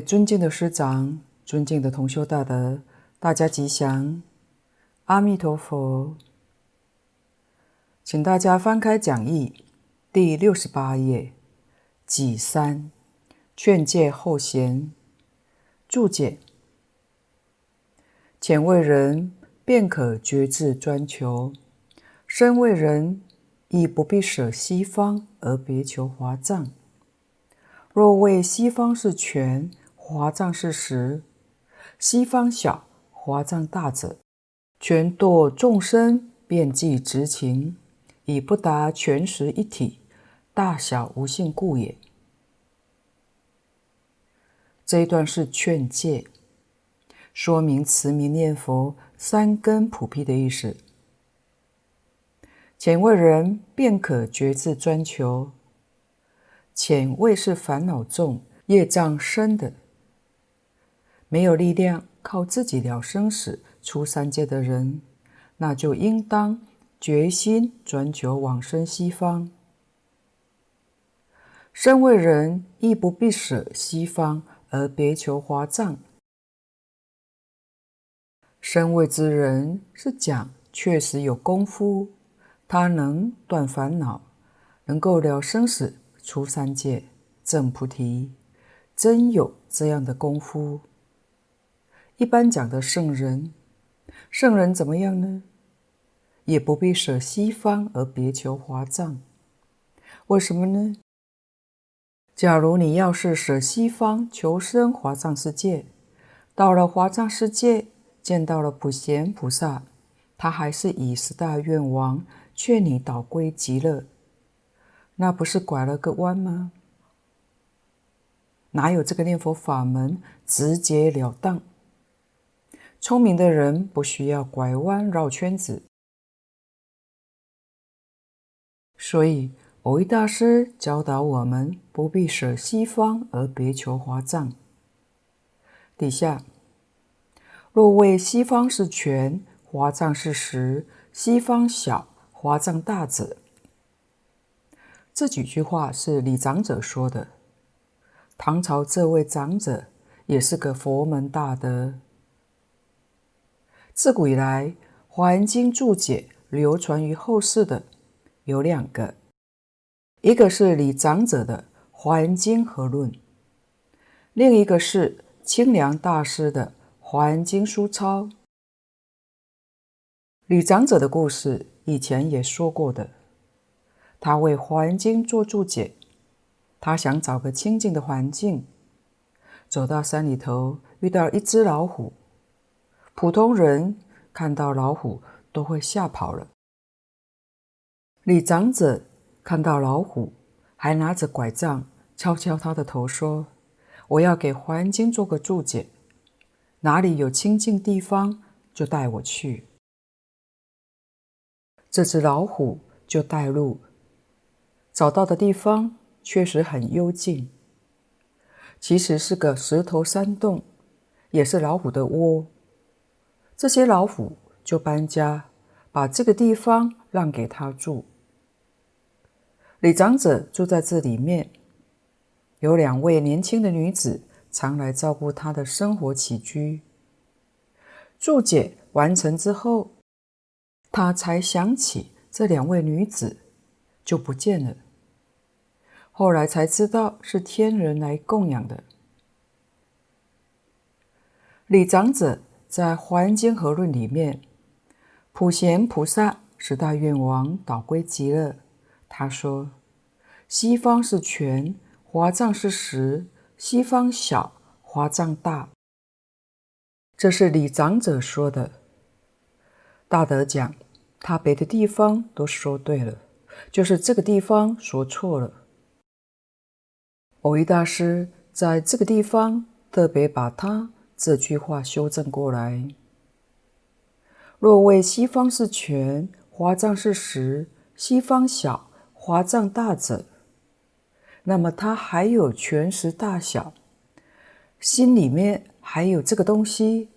尊敬的师长、尊敬的同修大德，大家吉祥，阿弥陀佛。请大家翻开讲义第六十八页，己三，劝诫后贤，注解：浅为人，便可决志专求；深为人，亦不必舍西方而别求华藏。若为西方是权，华藏是实；西方小，华藏大者，权堕众生遍计执情，以不达全实一体，大小无性故也。这一段是劝诫，说明慈名念佛三根普遍的意思。浅为人，便可觉志专求。浅为是烦恼重、业障深的，没有力量靠自己了生死、出三界的人，那就应当决心专求往生西方。身为人，亦不必舍西方而别求华藏。身为之人是讲确实有功夫，他能断烦恼，能够了生死。出三界证菩提，真有这样的功夫。一般讲的圣人，圣人怎么样呢？也不必舍西方而别求华藏。为什么呢？假如你要是舍西方求生华藏世界，到了华藏世界见到了普贤菩萨，他还是以十大愿王劝你倒归极乐。那不是拐了个弯吗？哪有这个念佛法门直截了当？聪明的人不需要拐弯绕圈子。所以，蕅益大师教导我们不必舍西方而别求华藏。底下，若为西方是权，华藏是实；西方小，华藏大者。这几句话是李长者说的。唐朝这位长者也是个佛门大德。自古以来，《华严经》注解流传于后世的有两个，一个是李长者的《华严经合论》，另一个是清凉大师的《华严经书钞》。李长者的故事以前也说过的。他为《华严经》做注解，他想找个清静的环境，走到山里头，遇到一只老虎。普通人看到老虎都会吓跑了。李长者看到老虎，还拿着拐杖敲敲他的头，说：“我要给《华严经》做个注解，哪里有清净地方，就带我去。”这只老虎就带路。找到的地方确实很幽静，其实是个石头山洞，也是老虎的窝。这些老虎就搬家，把这个地方让给他住。李长者住在这里面，有两位年轻的女子常来照顾他的生活起居。注解完成之后，他才想起这两位女子就不见了。后来才知道是天人来供养的。李长者在《华严经合论》里面，普贤菩萨十大愿王导归极乐。他说：“西方是权，华藏是实；西方小，华藏大。”这是李长者说的。大德讲，他别的地方都说对了，就是这个地方说错了。蕅益大师在这个地方特别把他这句话修正过来：若谓西方是权，华藏是实；西方小，华藏大者，那么他还有权实大小，心里面还有这个东西。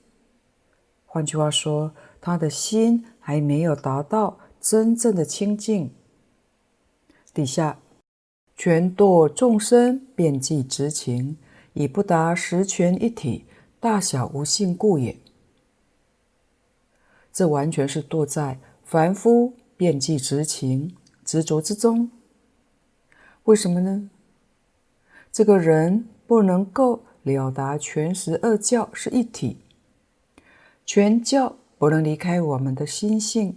换句话说，他的心还没有达到真正的清净。底下。权堕众生遍计执情，已不达十全一体、大小无性故也。这完全是堕在凡夫遍计执情执着之中。为什么呢？这个人不能够了达全十二教是一体，全教不能离开我们的心性，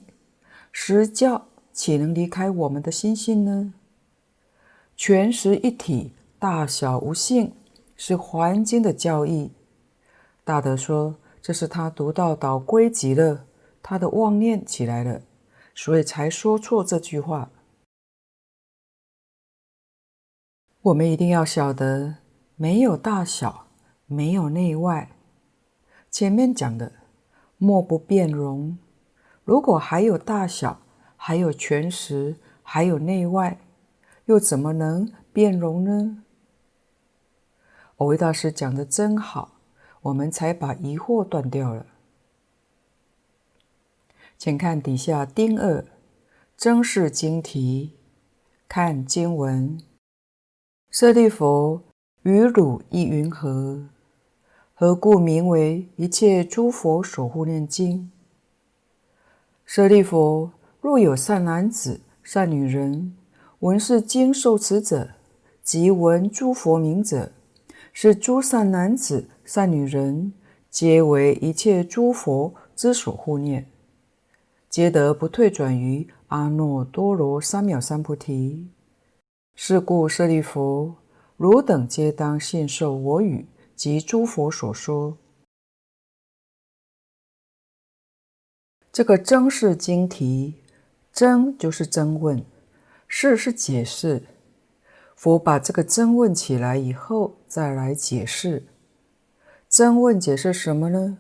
十教岂能离开我们的心性呢？全十一体，大小无性，是《华严经》的教义。大德说，这是他读到导归集》了，他的妄念起来了，所以才说错这句话。我们一定要晓得，没有大小，没有内外。前面讲的，莫不变容。如果还有大小，还有全实，还有内外，又怎么能变容呢？蕅益大师讲的真好，我们才把疑惑断掉了。请看底下丁二，争示经题，看经文。舍利弗，于汝意云何？何故名为一切诸佛守护念经？舍利弗，若有善男子、善女人，闻是经受持者，即闻诸佛名者，是诸善男子、善女人，皆为一切诸佛之所护念，皆得不退转于阿耨多罗三藐三菩提。是故舍利弗，汝等皆当信受我语及诸佛所说。这个真”是经题，真就是真问，示是解释。佛把这个真问起来以后，再来解释。真问解释什么呢？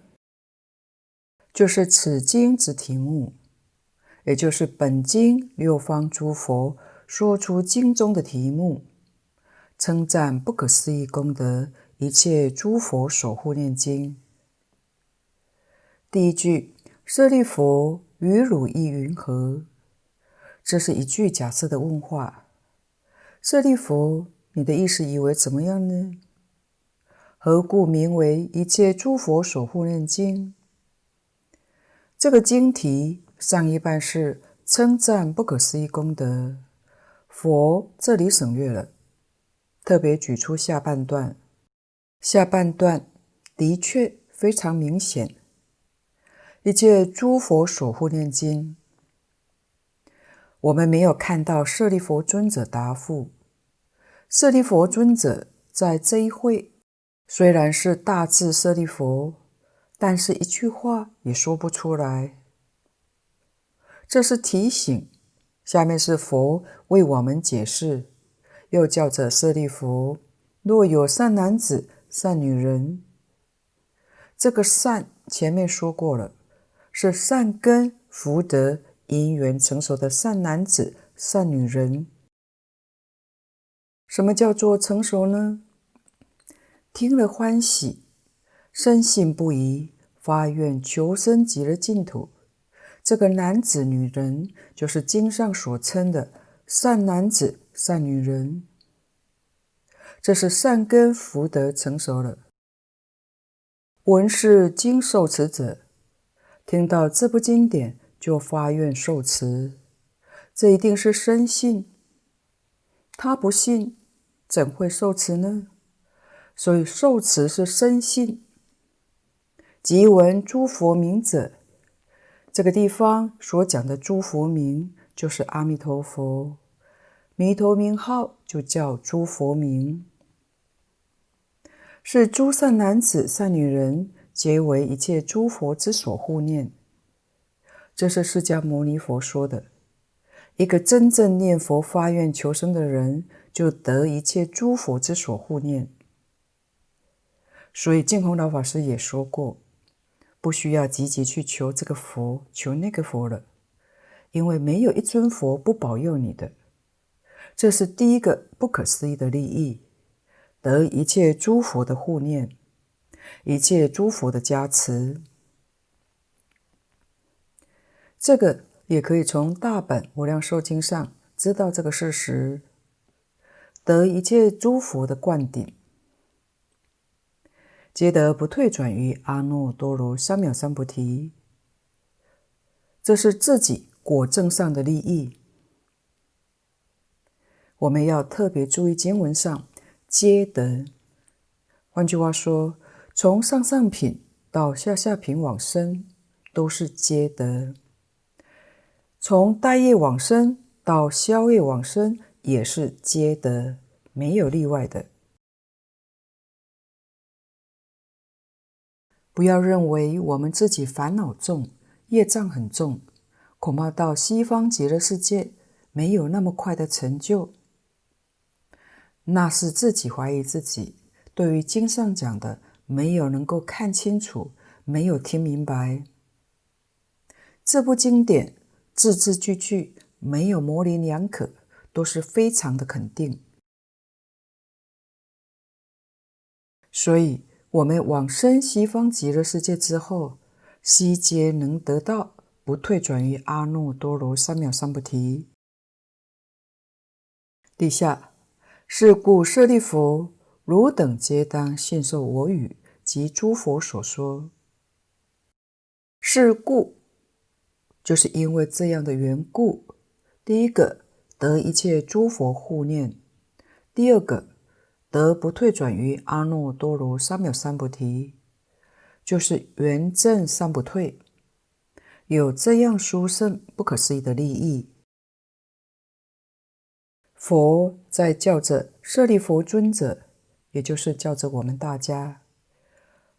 就是此经之题目，也就是本经六方诸佛。说出经中的题目，称赞不可思议功德，一切诸佛守护念经。第一句，舍利弗，于汝意云何？这是一句假设的问话。舍利弗，你的意思以为怎么样呢？何故名为一切诸佛所护念经？这个经题上一半是称赞不可思议功德。佛这里省略了，特别举出下半段。下半段的确非常明显。一切诸佛所护念经，我们没有看到舍利弗尊者答复。舍利弗尊者在这一会虽然是大智舍利弗，但是一句话也说不出来。这是提醒。下面是佛为我们解释，又叫着舍利弗，若有善男子、善女人，这个善前面说过了，是善根福德因缘成熟的善男子、善女人。什么叫做成熟呢？听了欢喜，深信不疑，发愿求生极乐净土。这个男子、女人，就是经上所称的善男子、善女人。这是善根福德成熟了。闻是经受持者，听到这部经典就发愿受持，这一定是深信。他不信，怎会受持呢？所以受持是深信。即闻诸佛名者。这个地方所讲的诸佛名，就是阿弥陀佛，弥陀名号就叫诸佛名，是诸善男子、善女人，皆为一切诸佛之所护念。这是释迦牟尼佛说的，一个真正念佛发愿求生的人，就得一切诸佛之所护念。所以净空老法师也说过。不需要积极去求这个佛，求那个佛了，因为没有一尊佛不保佑你的。这是第一个不可思议的利益，得一切诸佛的护念，一切诸佛的加持。这个也可以从大本无量寿经上知道这个事实，得一切诸佛的灌顶。皆得不退转于阿耨多罗三藐三菩提。这是自己果证上的利益。我们要特别注意经文上“皆得”。换句话说，从上上品到下下品往生，都是皆得；从待业往生到消业往生，也是皆得，没有例外的。不要认为我们自己烦恼重、业障很重，恐怕到西方极乐世界没有那么快的成就。那是自己怀疑自己，对于经上讲的没有能够看清楚，没有听明白。这部经典字字句句没有模棱两可，都是非常的肯定。所以。我们往生西方极乐世界之后，悉皆能得到不退转于阿耨多罗三藐三菩提。底下，是故舍利弗，汝等皆当信受我语及诸佛所说。是故，就是因为这样的缘故。第一个，得一切诸佛护念；第二个。得不退转于阿耨多罗三藐三菩提，就是圆证三不退，有这样殊胜不可思议的利益。佛在叫着舍利弗尊者，也就是叫着我们大家，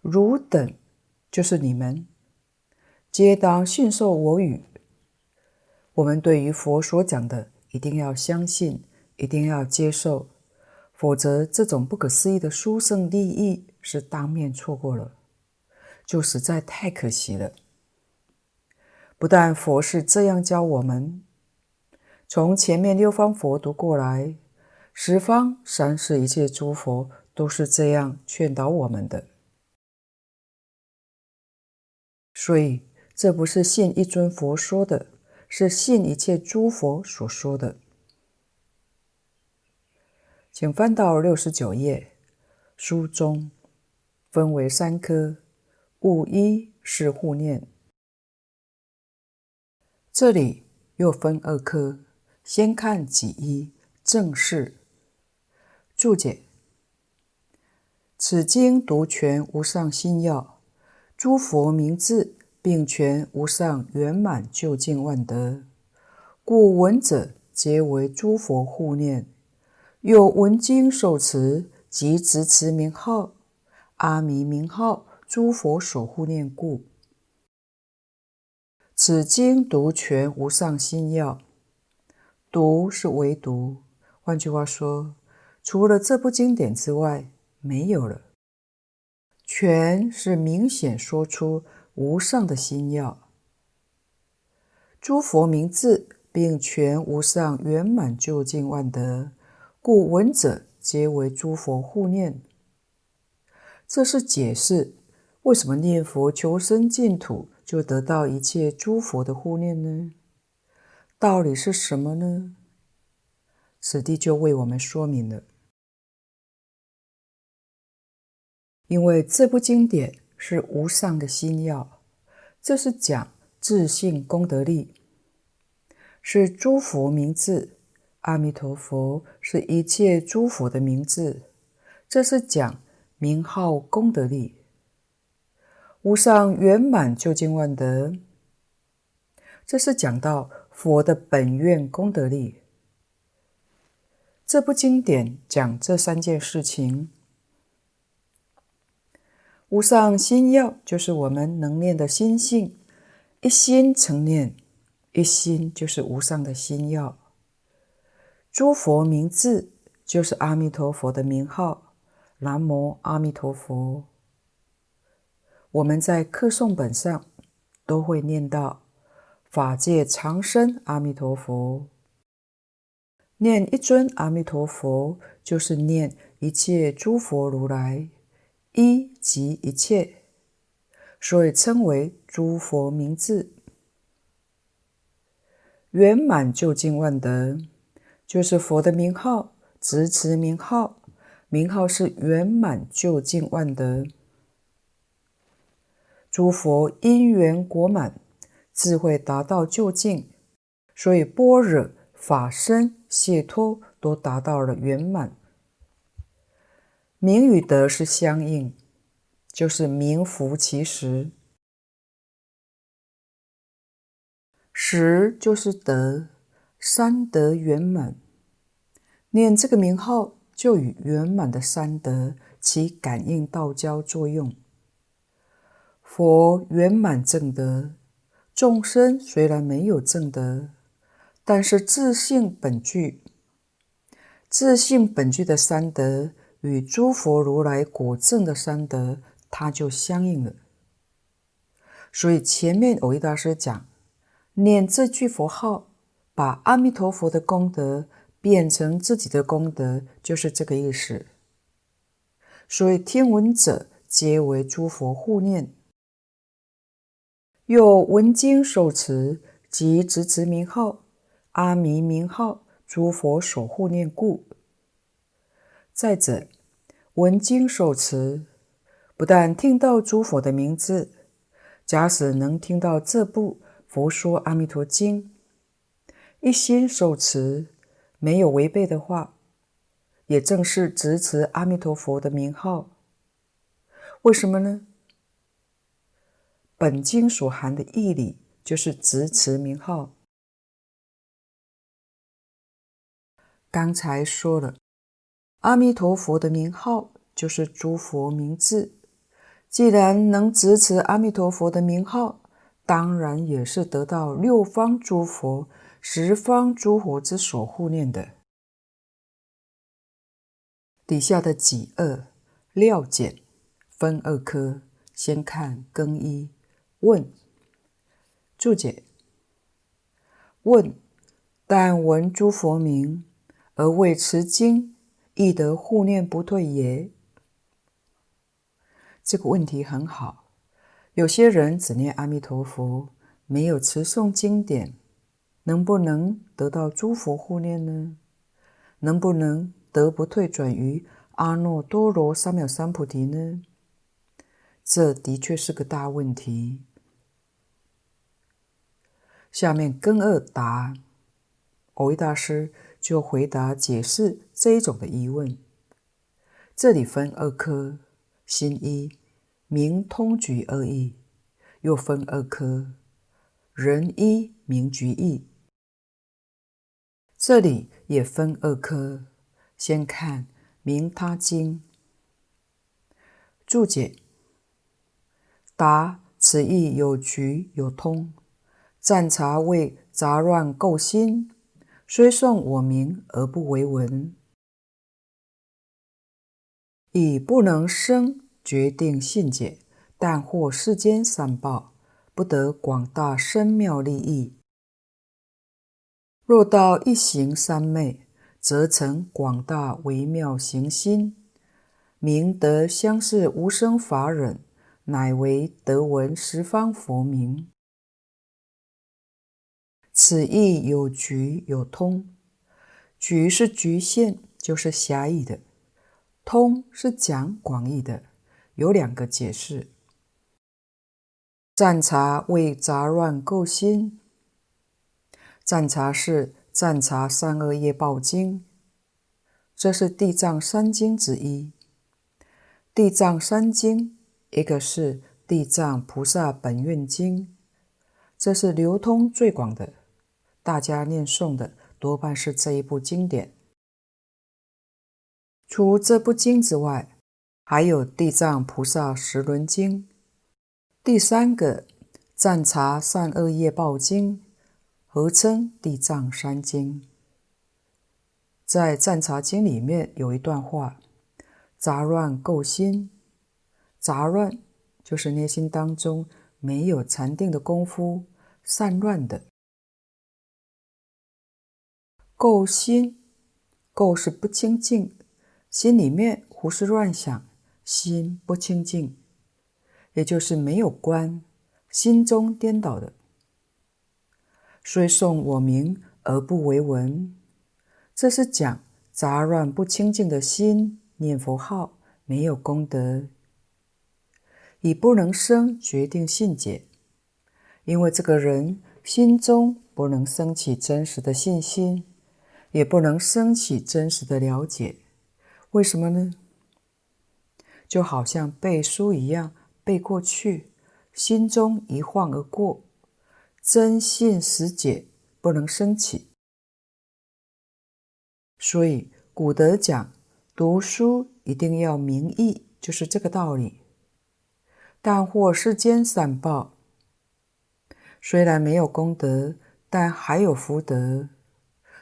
汝等就是你们，皆当信受我语。我们对于佛所讲的，一定要相信，一定要接受。否则，这种不可思议的殊胜利益是当面错过了，就实在太可惜了。不但佛是这样教我们，从前面六方佛读过来，十方三世一切诸佛都是这样劝导我们的。所以，这不是信一尊佛说的，是信一切诸佛所说的。请翻到六十九页，书中分为三科，物一是护念。这里又分二科，先看己一正事。注解：此经独全无上心要，诸佛名字并全无上圆满究竟万德，故闻者皆为诸佛护念。有闻经手持及执持名号，阿弥名号，诸佛守护念故。此经独全无上心要，独是唯独，换句话说，除了这部经典之外，没有了。全是明显说出无上的心要，诸佛名字并全无上圆满究竟万德。故闻者皆为诸佛护念，这是解释为什么念佛求生净土就得到一切诸佛的护念呢？道理是什么呢？此地就为我们说明了。因为这部经典是无上的心要，这是讲自信功德力，是诸佛名字。阿弥陀佛是一切诸佛的名字，这是讲名号功德力，无上圆满究竟万德，这是讲到佛的本愿功德力。这部经典讲这三件事情，无上心要就是我们能念的心性，一心成念，一心就是无上的心要。诸佛名字就是阿弥陀佛的名号，南无阿弥陀佛。我们在课诵本上都会念到法界常生阿弥陀佛，念一尊阿弥陀佛就是念一切诸佛如来，一即一切，所以称为诸佛名字，圆满究竟万德。就是佛的名号，直持名号，名号是圆满究竟万德。诸佛因缘果满，智慧达到究竟，所以般若、法身、解脱都达到了圆满。名与德是相应，就是名符其实，实就是德，三德圆满。念这个名号，就与圆满的三德起感应道交作用。佛圆满正德，众生虽然没有正德，但是自性本具，自性本具的三德与诸佛如来果证的三德，它就相应了。所以前面蕅益大师讲，念这句佛号，把阿弥陀佛的功德变成自己的功德，就是这个意思。所以听闻者皆为诸佛护念。有闻经受持，及执持名号，阿弥名号，诸佛所护念故。再者，闻经受持，不但听到诸佛的名字，假使能听到这部《佛说阿弥陀经》，一心受持，没有违背的话，也正是执持阿弥陀佛的名号。为什么呢？本经所含的义理，就是执持名号。刚才说了，阿弥陀佛的名号就是诸佛名字。既然能执持阿弥陀佛的名号，当然也是得到六方诸佛、十方诸佛之所护念的。底下的己二料简分二科，先看更一。问注解：问，但闻诸佛名而未持经，亦得护念不退耶？这个问题很好。有些人只念阿弥陀佛，没有持诵经典，能不能得到诸佛护念呢？能不能得不退转于阿耨多罗三藐三菩提呢？这的确是个大问题。下面庚二答，蕅益大师就回答解释这一种的疑问。这里分二科，心一名通举二义，又分二科，人一名举义。这里也分二科，先看名他经注解，答此意有局有通。暂察为杂乱构心，虽诵我名而不为闻，以不能生决定信解，但获世间三宝，不得广大深妙利益。若到一行三昧，则成广大微妙行心，明得相似无生法忍，乃为得闻十方佛名。此意有局有通，局是局限，就是狭义的；通是讲广义的，有两个解释。暂察为杂乱垢心，赞茶是赞茶三恶业报经，这是地藏三经之一。地藏三经，一个是地藏菩萨本愿经，这是流通最广的。大家念诵的多半是这一部经典。除这部经之外，还有《地藏菩萨十轮经》。第三个《赞茶善恶业报经》，合称《地藏三经》。在《赞察经》里面有一段话：“杂乱垢心，杂乱就是内心当中没有禅定的功夫，散乱的。”垢心，垢是不清净，心里面胡思乱想，心不清净，也就是没有观，心中颠倒的。虽诵我名而不为闻，这是讲杂乱不清净的心念佛号没有功德，以不能生决定信解，因为这个人心中不能升起真实的信心，也不能升起真实的了解。为什么呢？就好像背书一样，背过去，心中一晃而过，真信实解不能升起。所以古德讲，读书一定要明义，就是这个道理。但获世间善报，虽然没有功德，但还有福德。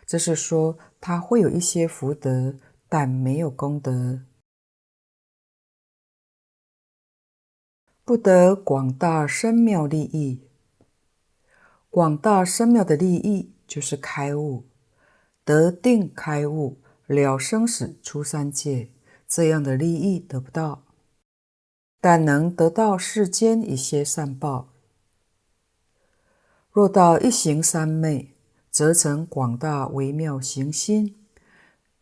这是说他会有一些福德，但没有功德，不得广大深妙利益。广大深妙的利益就是开悟。得定开悟了生死出三界，这样的利益得不到，但能得到世间一些善报。若到一行三昧，则成广大微妙行心，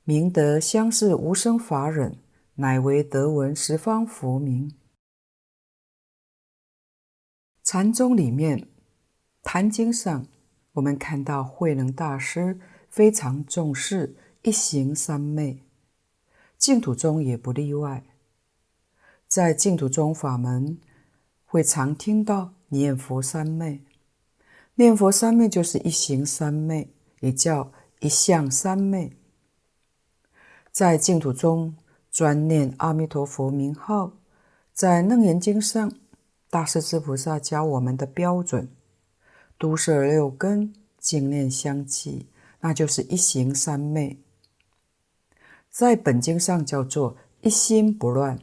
明得相似无生法忍，乃为得闻十方佛名。禅宗里面，坛经上，我们看到慧能大师。非常重视一行三昧，净土宗也不例外。在净土宗法门，会常听到念佛三昧。念佛三昧就是一行三昧，也叫一向三昧。在净土中专念阿弥陀佛名号，在楞严经上，大势至菩萨教我们的标准，都摄六根，净念相继。那就是一行三昧，在本经上叫做一心不乱。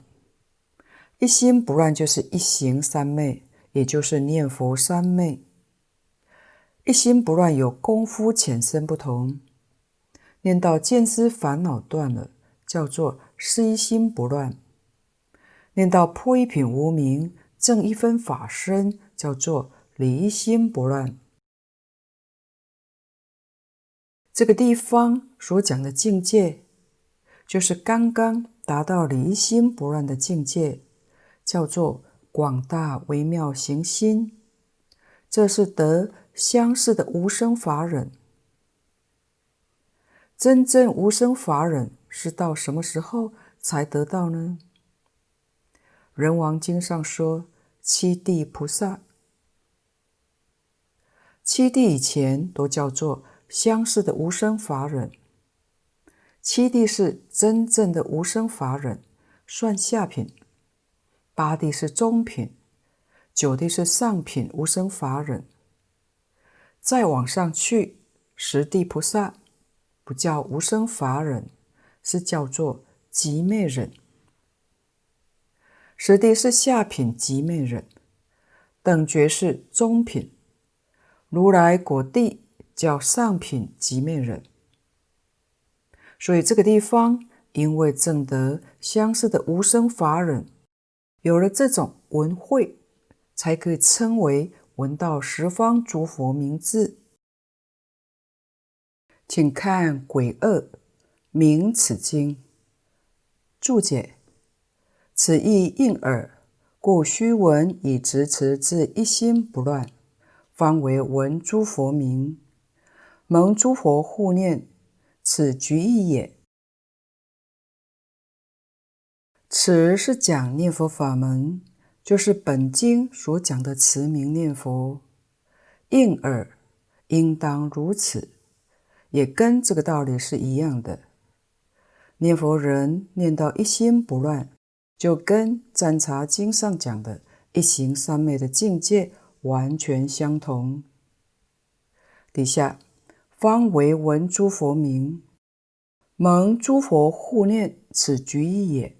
一心不乱就是一行三昧，也就是念佛三昧。一心不乱有功夫浅深不同，念到见思烦恼断了，叫做失一心不乱；念到破一品无明，证一分法身，叫做离心不乱。这个地方所讲的境界，就是刚刚达到离心不乱的境界，叫做广大微妙行心。这是得相似的无生法忍。真正无生法忍是到什么时候才得到呢？人王经上说，七地菩萨，七地以前都叫做。相似的无生法忍，七地是真正的无生法忍，算下品；八地是中品，九地是上品无生法忍。再往上去，十地菩萨不叫无生法忍，是叫做极灭忍。十地是下品极灭忍，等觉是中品，如来果地。叫上品寂灭忍，所以这个地方因为证得相似的无生法忍，有了这种文慧，才可以称为闻到十方诸佛名字。请看鬼二明此经注解：此意应耳，故须闻以直持至一心不乱，方为闻诸佛名。蒙诸佛护念，此局意也。此是讲念佛法门，就是本经所讲的持名念佛。应耳，应当如此，也跟这个道理是一样的。念佛人念到一心不乱，就跟《赞察经》上讲的一行三昧的境界完全相同。底下。方为闻诸佛名，蒙诸佛护念，此局义也。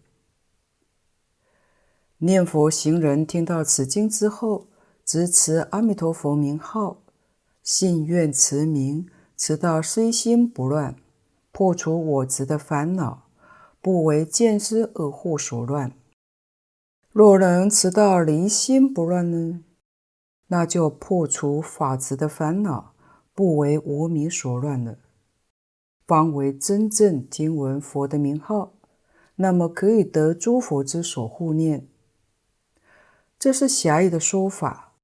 念佛行人听到此经之后，执持阿弥陀佛名号，信愿持名，持到失心不乱，破除我执的烦恼，不为见思恶惑所乱。若能持到离心不乱呢？那就破除法执的烦恼。不为无明所乱了，方为真正听闻佛的名号，那么可以得诸佛之所护念。这是狭义的说法，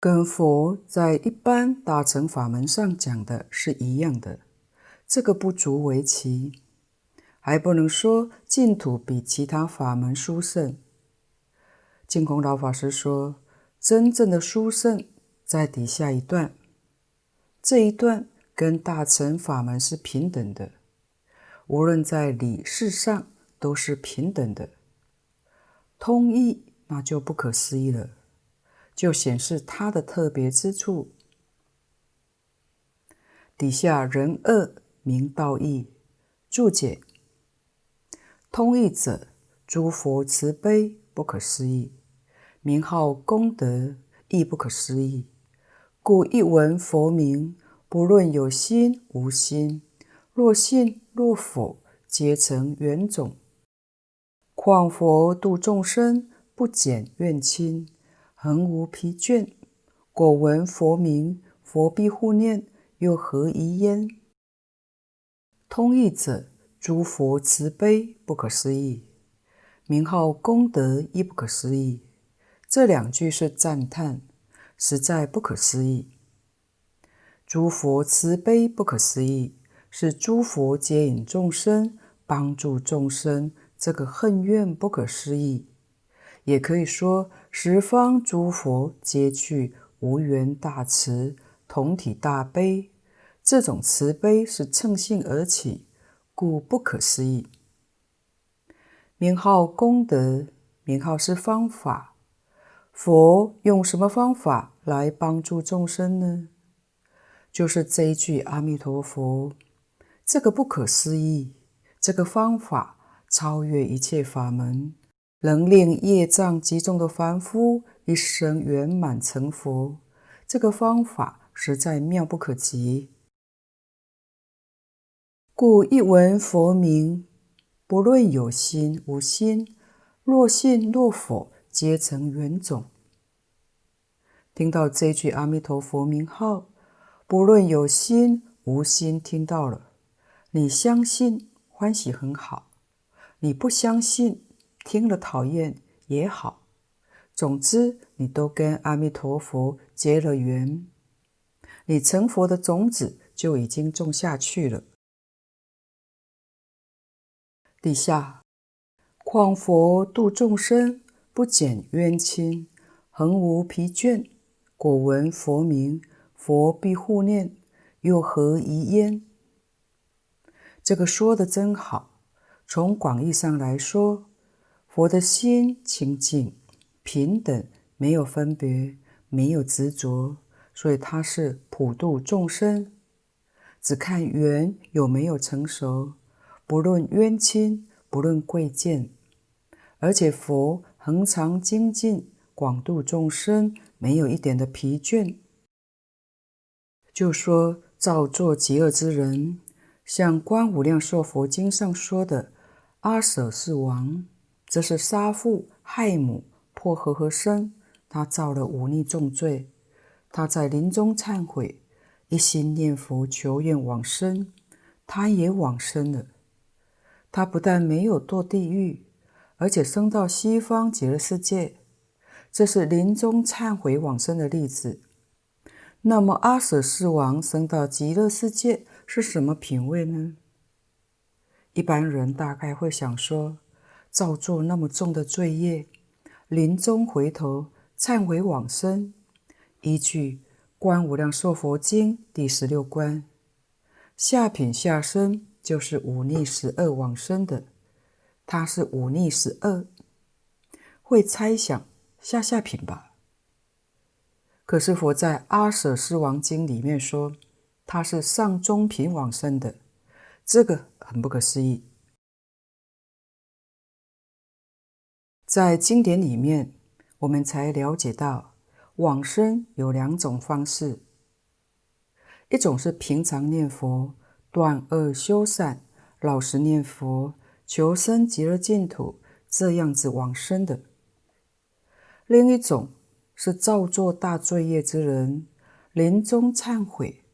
跟佛在一般大乘法门上讲的是一样的。这个不足为奇，还不能说净土比其他法门殊胜。净空老法师说，真正的殊胜在底下一段，这一段跟大乘法门是平等的，无论在理事上都是平等的。通义那就不可思议了，就显示它的特别之处。底下人二。名道义注解：通义者，诸佛慈悲不可思议，名号功德亦不可思议。故一闻佛名，不论有心无心，若信若否，皆成缘种。况佛度众生，不减怨亲，恒无疲倦。果闻佛名，佛必护念，又何疑焉？通义者，诸佛慈悲不可思议，名号功德亦不可思议。这两句是赞叹，实在不可思议。诸佛慈悲不可思议，是诸佛接引众生，帮助众生，这个恨怨不可思议。也可以说，十方诸佛皆具无缘大慈，同体大悲。这种慈悲是乘性而起，故不可思议。名号功德，名号是方法。佛用什么方法来帮助众生呢？就是这一句阿弥陀佛。这个不可思议，这个方法超越一切法门，能令业障极重的凡夫一生圆满成佛。这个方法实在妙不可及。故一闻佛名，不论有心无心，若信若否，皆成缘种。听到这句阿弥陀佛名号，不论有心无心，听到了，你相信欢喜很好，你不相信听了讨厌也好，总之你都跟阿弥陀佛结了缘，你成佛的种子就已经种下去了。底下，况佛度众生，不减冤亲，恒无疲倦。果闻佛名，佛必护念，又何疑焉？这个说得真好。从广义上来说，佛的心清净、平等，没有分别，没有执着，所以他是普度众生，只看缘有没有成熟。不论冤亲，不论贵贱，而且佛恒常精进，广度众生，没有一点的疲倦。就说造作极恶之人，像《观无量寿佛经》上说的阿舍是王，这是杀父害母、破和合身，他造了忤逆重罪。他在临终忏悔，一心念佛求愿往生，他也往生了。他不但没有堕地狱，而且升到西方极乐世界，这是临终忏悔往生的例子。那么阿舍世王升到极乐世界是什么品位呢？一般人大概会想说，造作那么重的罪业，临终回头忏悔往生，依据《观无量寿佛经》第十六关，下品下生。就是忤逆十恶往生的，他是忤逆十恶，会猜想下下品吧？可是佛在《阿舍斯王经》里面说，他是上中品往生的，这个很不可思议。在经典里面，我们才了解到往生有两种方式，一种是平常念佛。断恶修善，老实念佛，求生极乐净土，这样子往生的。另一种是造作大罪业之人，临终忏悔，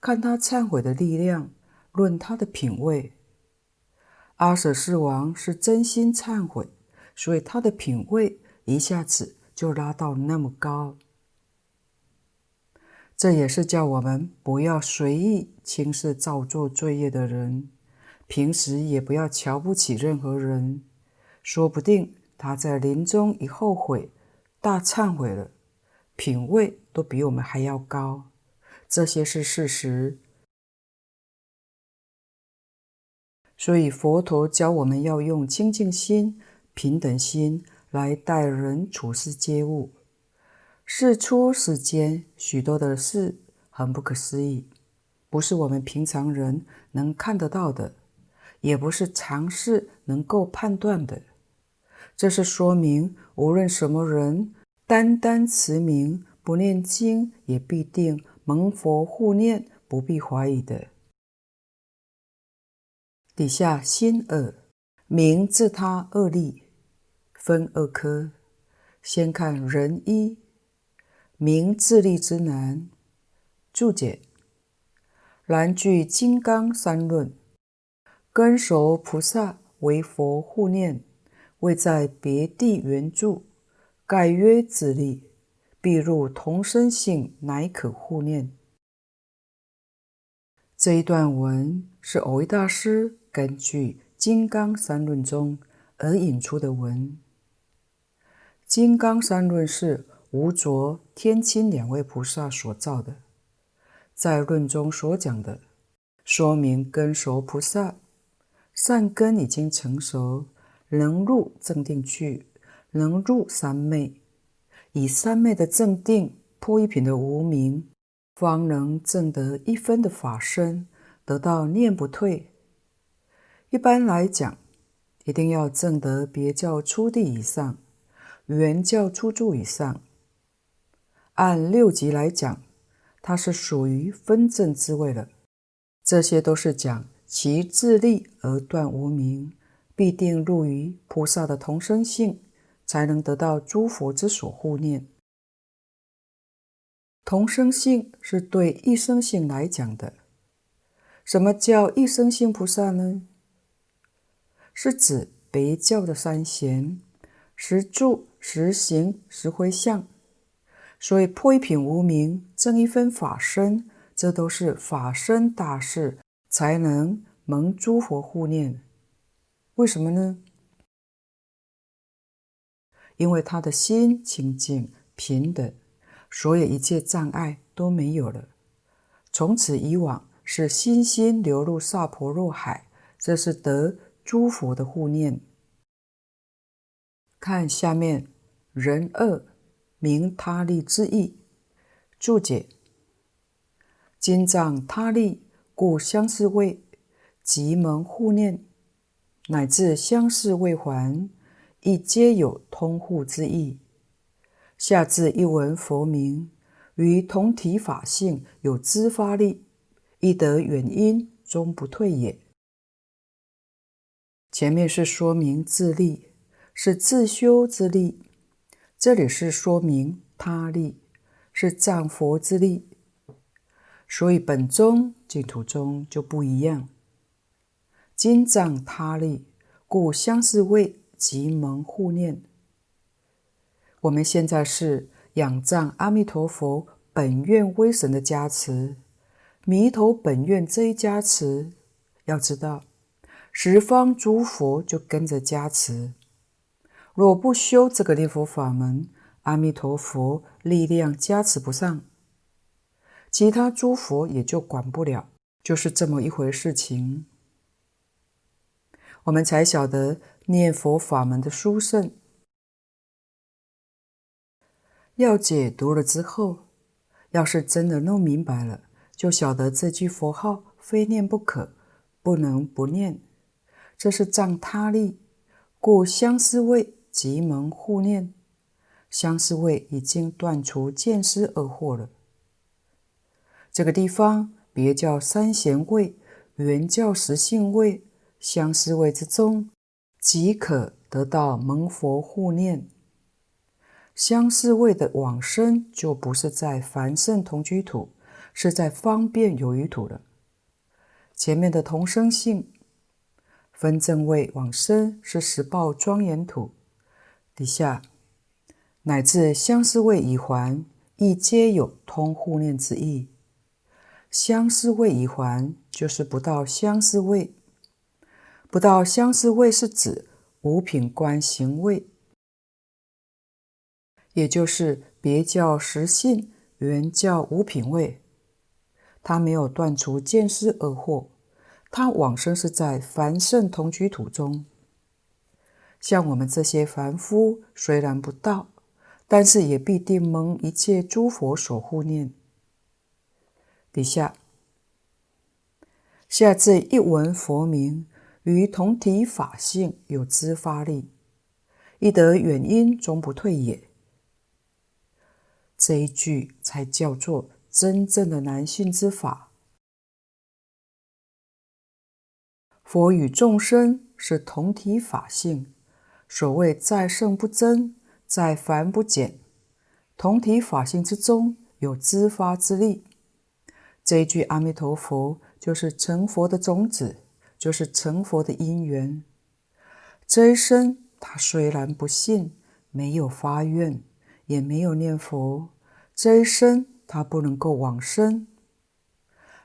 看他忏悔的力量，论他的品位。阿舍世王是真心忏悔，所以他的品位一下子就拉到那么高。这也是叫我们不要随意轻视造作罪业的人，平时也不要瞧不起任何人。说不定他在临终一后悔，大忏悔了，品位都比我们还要高。这些是事实。所以佛陀教我们要用清净心、平等心来待人处事接物。世出世间许多的事很不可思议，不是我们平常人能看得到的，也不是常识能够判断的。这是说明，无论什么人，单单持名不念经，也必定蒙佛护念，不必怀疑的。底下心二，名自他二利，分二科，先看人一。名自利之难，注解：然据金刚三论，根熟菩萨为佛护念，未在别地缘住，盖曰自力，必入同生性，乃可护念。这一段文是蕅益大师根据金刚三论中而引出的文。金刚三论是无着、天亲两位菩萨所造的，在论中所讲的，说明根熟菩萨善根已经成熟，能入正定去，能入三昧，以三昧的正定破一品的无明，方能证得一分的法身，得到念不退。一般来讲，一定要证得别教初地以上，圆教初住以上。按六级来讲，它是属于分证之位了。这些都是讲其自利而断无明，必定入于菩萨的同生性，才能得到诸佛之所护念。同生性是对一生性来讲的。什么叫一生性菩萨呢？是指别教的三贤，实住、实行、实回向。所以破一品无明，增一分法身，这都是法身大事，才能蒙诸佛护念。为什么呢？因为他的心清净平等，所以一切障碍都没有了。从此以往，是心心流入萨婆若海，这是得诸佛的护念。看下面人二。名他利之意，注解：今藏他利，故相思未，即蒙护念，乃至相似位还，亦皆有通护之意。下至一闻佛名，于同体法性有知发力，亦得远因，终不退也。前面是说明自利，是自修之利。这里是说明他利，是藏佛之利，所以本宗净土宗就不一样。经藏他利，故相似位即蒙护念。我们现在是仰仗阿弥陀佛本愿威神的加持，弥陀本愿这一加持，要知道十方诸佛就跟着加持。若不修这个念佛法门，阿弥陀佛力量加持不上，其他诸佛也就管不了，就是这么一回事情。我们才晓得念佛法门的殊胜。要解读了之后，要是真的弄明白了，就晓得这句佛号非念不可，不能不念。这是藏他利，故相思位。即蒙护念，相思位已经断除见思而惑了。这个地方别叫三贤位、原叫十性位、相似位之中，即可得到蒙佛护念。相似位的往生就不是在凡圣同居土，是在方便有余土了。前面的同生性分正位往生是实报庄严土。底下乃至相思位已还，亦皆有通护念之意。相思味已还，就是不到相思味。不到相思味是指五品观行位，也就是别教实性，原教五品位。他没有断除见思二惑，他往生是在凡圣同居土中。像我们这些凡夫，虽然不到，但是也必定蒙一切诸佛所护念。底下，下至一闻佛名。于同体法性有知发力，亦得远因终不退也。这一句才叫做真正的难信之法。佛与众生是同体法性，所谓在圣不增，在凡不减。同体法性之中有知发之力。这一句阿弥陀佛就是成佛的种子。就是成佛的因缘。这一生他虽然不信，没有发愿，也没有念佛，这一生他不能够往生。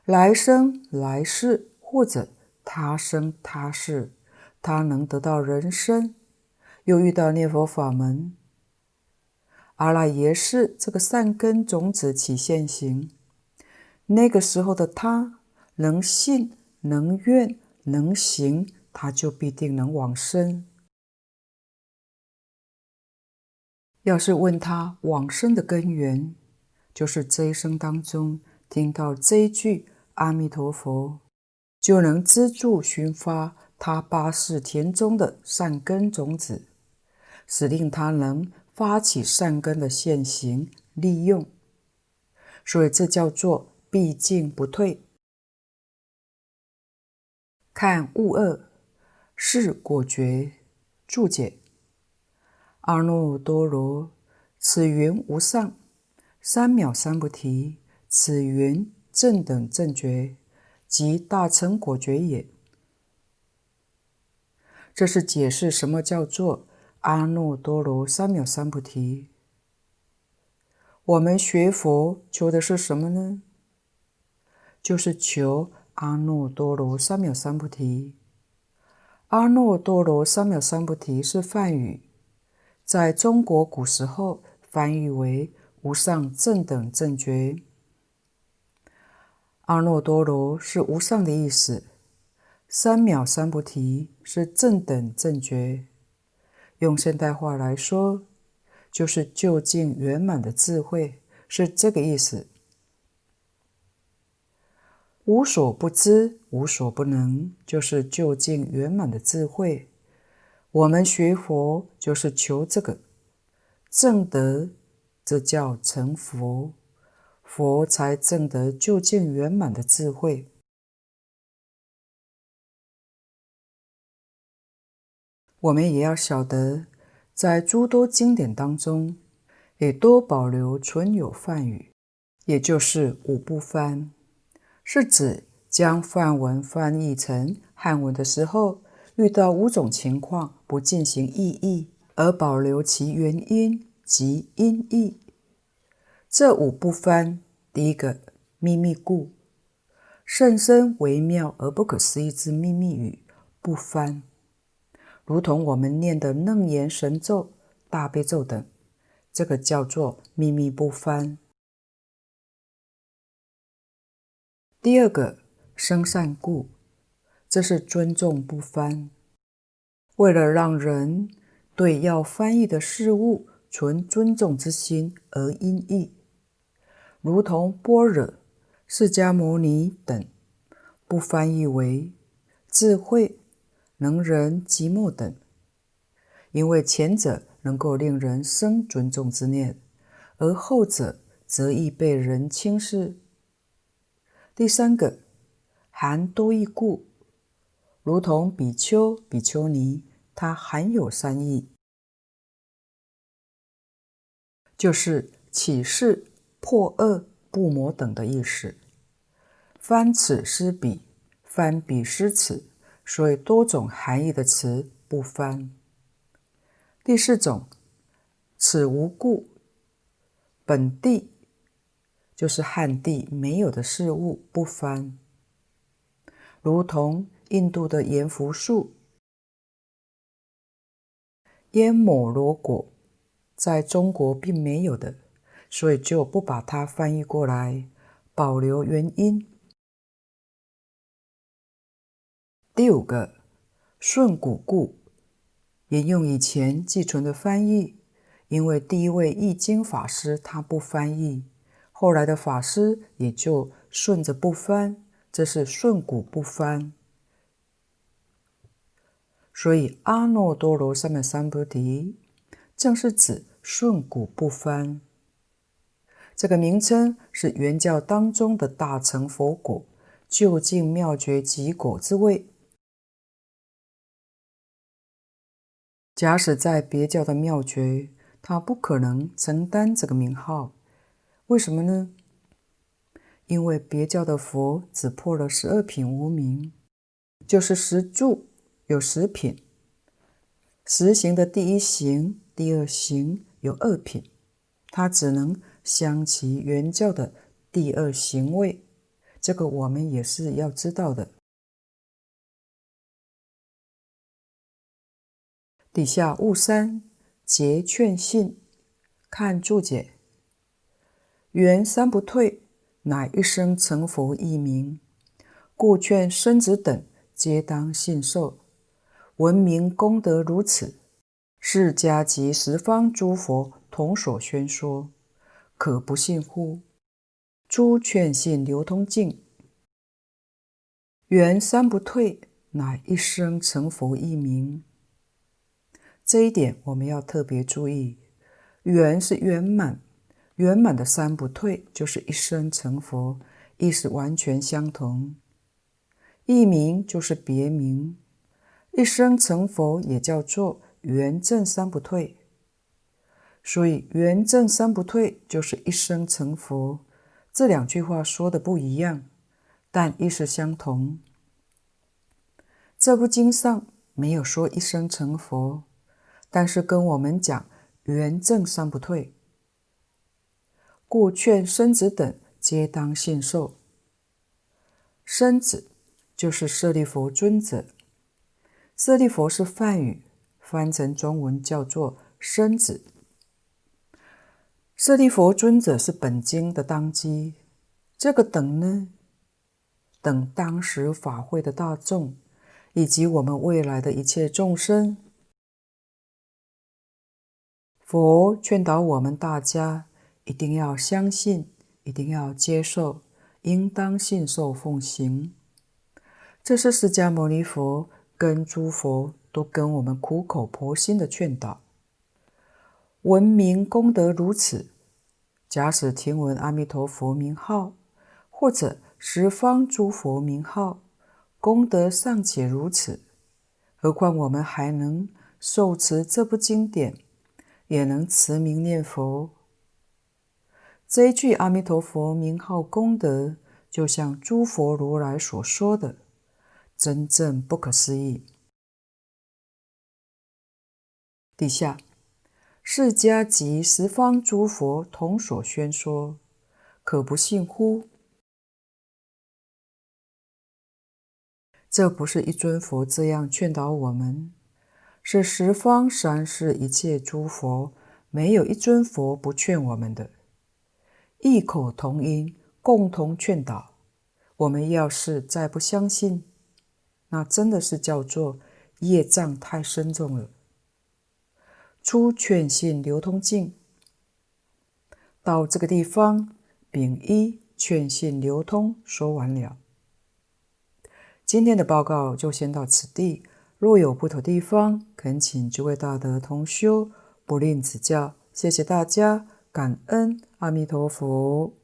来生来世或者他生他世，他能得到人身，又遇到念佛法门，阿赖耶识这个善根种子起现行，那个时候的他能信能愿。能行，他就必定能往生。要是问他往生的根源，就是这一生当中听到这一句阿弥陀佛，就能资助熏发他八世田中的善根种子，使令他能发起善根的现行利用。所以这叫做毕竟不退。看物二是果觉注解，阿耨多罗，此云无上三藐三菩提，此云正等正觉，即大乘果觉也。这是解释什么叫做阿耨多罗三藐三菩提。我们学佛求的是什么呢？就是求。阿耨多罗三藐三菩提，阿耨多罗三藐三菩提是梵语，在中国古时候翻译为无上正等正觉。阿耨多罗是无上的意思，三藐三菩提是正等正觉。用现代话来说，就是究竟圆满的智慧，是这个意思。无所不知，无所不能，就是究竟圆满的智慧。我们学佛就是求这个正德，这叫成佛，佛才正得究竟圆满的智慧。我们也要晓得，在诸多经典当中，也多保留存有梵语，也就是五不翻。是指将梵文翻译成汉文的时候，遇到五种情况不进行意译，而保留其原因及音译。这五不翻，第一个秘密故，甚深微妙而不可思议之秘密语，不翻，如同我们念的楞严神咒、大悲咒等，这个叫做秘密不翻。第二个生善故，这是尊重不翻，为了让人对要翻译的事物存尊重之心而音译，如同般若、释迦牟尼等，不翻译为智慧、能人、寂寞等，因为前者能够令人生尊重之念，而后者则易被人轻视。第三个，含多义故，如同比丘、比丘尼，它含有三义，就是起事、破恶、不魔等的意思。翻此失彼，翻彼失此，所以多种含义的词不翻。第四种，此无故，本地就是汉地没有的事物不翻，如同印度的阎浮树、阎摩罗果，在中国并没有的，所以就不把它翻译过来，保留原音。第五个，顺古故，沿用以前寄存的翻译。因为第一位译经法师他不翻译，后来的法师也就顺着不翻，这是顺古不翻。所以阿耨多罗三藐三菩提正是指顺古不翻。这个名称是原教当中的大乘佛果，究竟妙觉极果之位。假使在别教的妙觉，他不可能承担这个名号，为什么呢？因为别教的佛只破了十二品无明，就是十住有十品，十行的第一行、第二行有二品，他只能相其原教的第二行位，这个我们也是要知道的。底下物三。结劝信，看注解。缘三不退，乃一生成佛一名，故劝孙子等皆当信受。闻名功德如此，释迦及十方诸佛同所宣说，可不信乎？诸劝信流通经。缘三不退，乃一生成佛一名。这一点我们要特别注意，缘是圆满，圆满的三不退就是一生成佛，意思完全相同。义名就是别名，一生成佛也叫做圆正三不退。所以圆正三不退就是一生成佛，这两句话说的不一样，但意思相同。这部经上没有说一生成佛。但是跟我们讲圆正三不退，故劝生子等皆当信受。生子就是舍利弗尊者，舍利弗是梵语，翻成中文叫做生子。舍利弗尊者是本经的当机，这个等呢，等当时法会的大众，以及我们未来的一切众生。佛劝导我们大家一定要相信，一定要接受，应当信受奉行。这是释迦牟尼佛跟诸佛都跟我们苦口婆心的劝导。闻名功德如此，假使听闻阿弥陀佛名号，或者十方诸佛名号，功德尚且如此，何况我们还能受持这部经典？也能持名念佛。这一句阿弥陀佛名号功德，就像诸佛如来所说的，真正不可思议。底下，释迦及十方诸佛同所宣说，可不信乎？这不是一尊佛这样劝导我们。是十方三世一切诸佛，没有一尊佛不劝我们的，异口同音，共同劝导。我们要是再不相信，那真的是叫做业障太深重了。出劝信流通经，到这个地方，丙一劝信流通说完了。今天的报告就先到此地。若有不妥地方，恳请诸位大德同修不吝指教。谢谢大家，感恩阿弥陀佛。